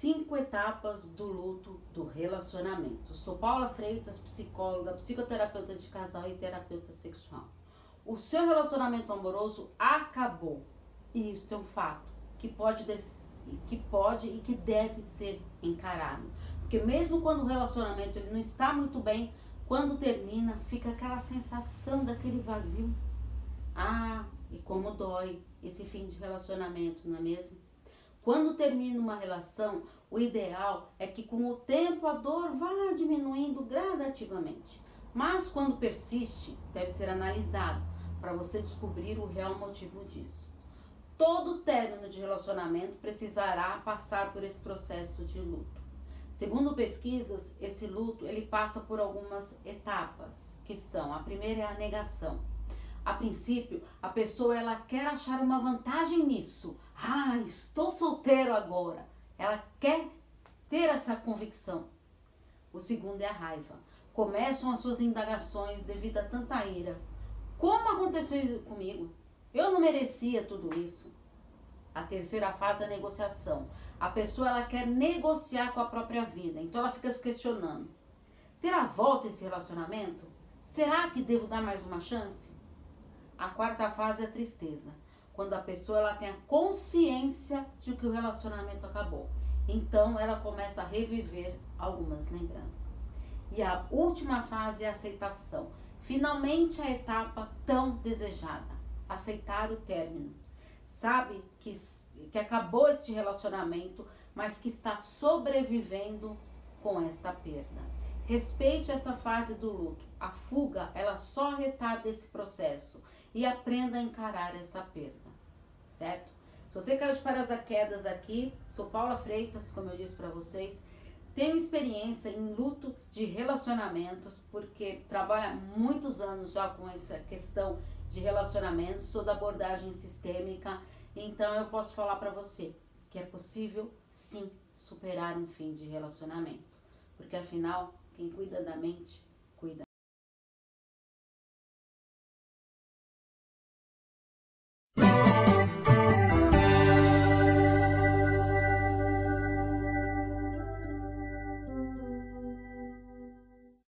cinco etapas do luto do relacionamento. Sou Paula Freitas, psicóloga, psicoterapeuta de casal e terapeuta sexual. O seu relacionamento amoroso acabou. E isso é um fato que pode, que pode e que deve ser encarado. Porque mesmo quando o relacionamento ele não está muito bem, quando termina, fica aquela sensação daquele vazio. Ah, e como dói esse fim de relacionamento, não é mesmo? Quando termina uma relação, o ideal é que com o tempo a dor vá diminuindo gradativamente. Mas quando persiste, deve ser analisado para você descobrir o real motivo disso. Todo término de relacionamento precisará passar por esse processo de luto. Segundo pesquisas, esse luto ele passa por algumas etapas, que são: a primeira é a negação. A princípio, a pessoa ela quer achar uma vantagem nisso. Ah, estou solteiro agora. Ela quer ter essa convicção. O segundo é a raiva. Começam as suas indagações devido a tanta ira. Como aconteceu comigo? Eu não merecia tudo isso. A terceira fase é a negociação. A pessoa ela quer negociar com a própria vida, então ela fica se questionando: terá volta esse relacionamento? Será que devo dar mais uma chance? A quarta fase é a tristeza, quando a pessoa ela tem a consciência de que o relacionamento acabou. Então ela começa a reviver algumas lembranças. E a última fase é a aceitação. Finalmente a etapa tão desejada, aceitar o término. Sabe que, que acabou este relacionamento, mas que está sobrevivendo com esta perda. Respeite essa fase do luto. A fuga, ela só retarda esse processo e aprenda a encarar essa perda, certo? Se você caiu de paraquedas aqui, sou Paula Freitas, como eu disse para vocês, tenho experiência em luto de relacionamentos, porque trabalho há muitos anos já com essa questão de relacionamentos, sou da abordagem sistêmica, então eu posso falar para você que é possível sim superar um fim de relacionamento, porque afinal, quem cuida da mente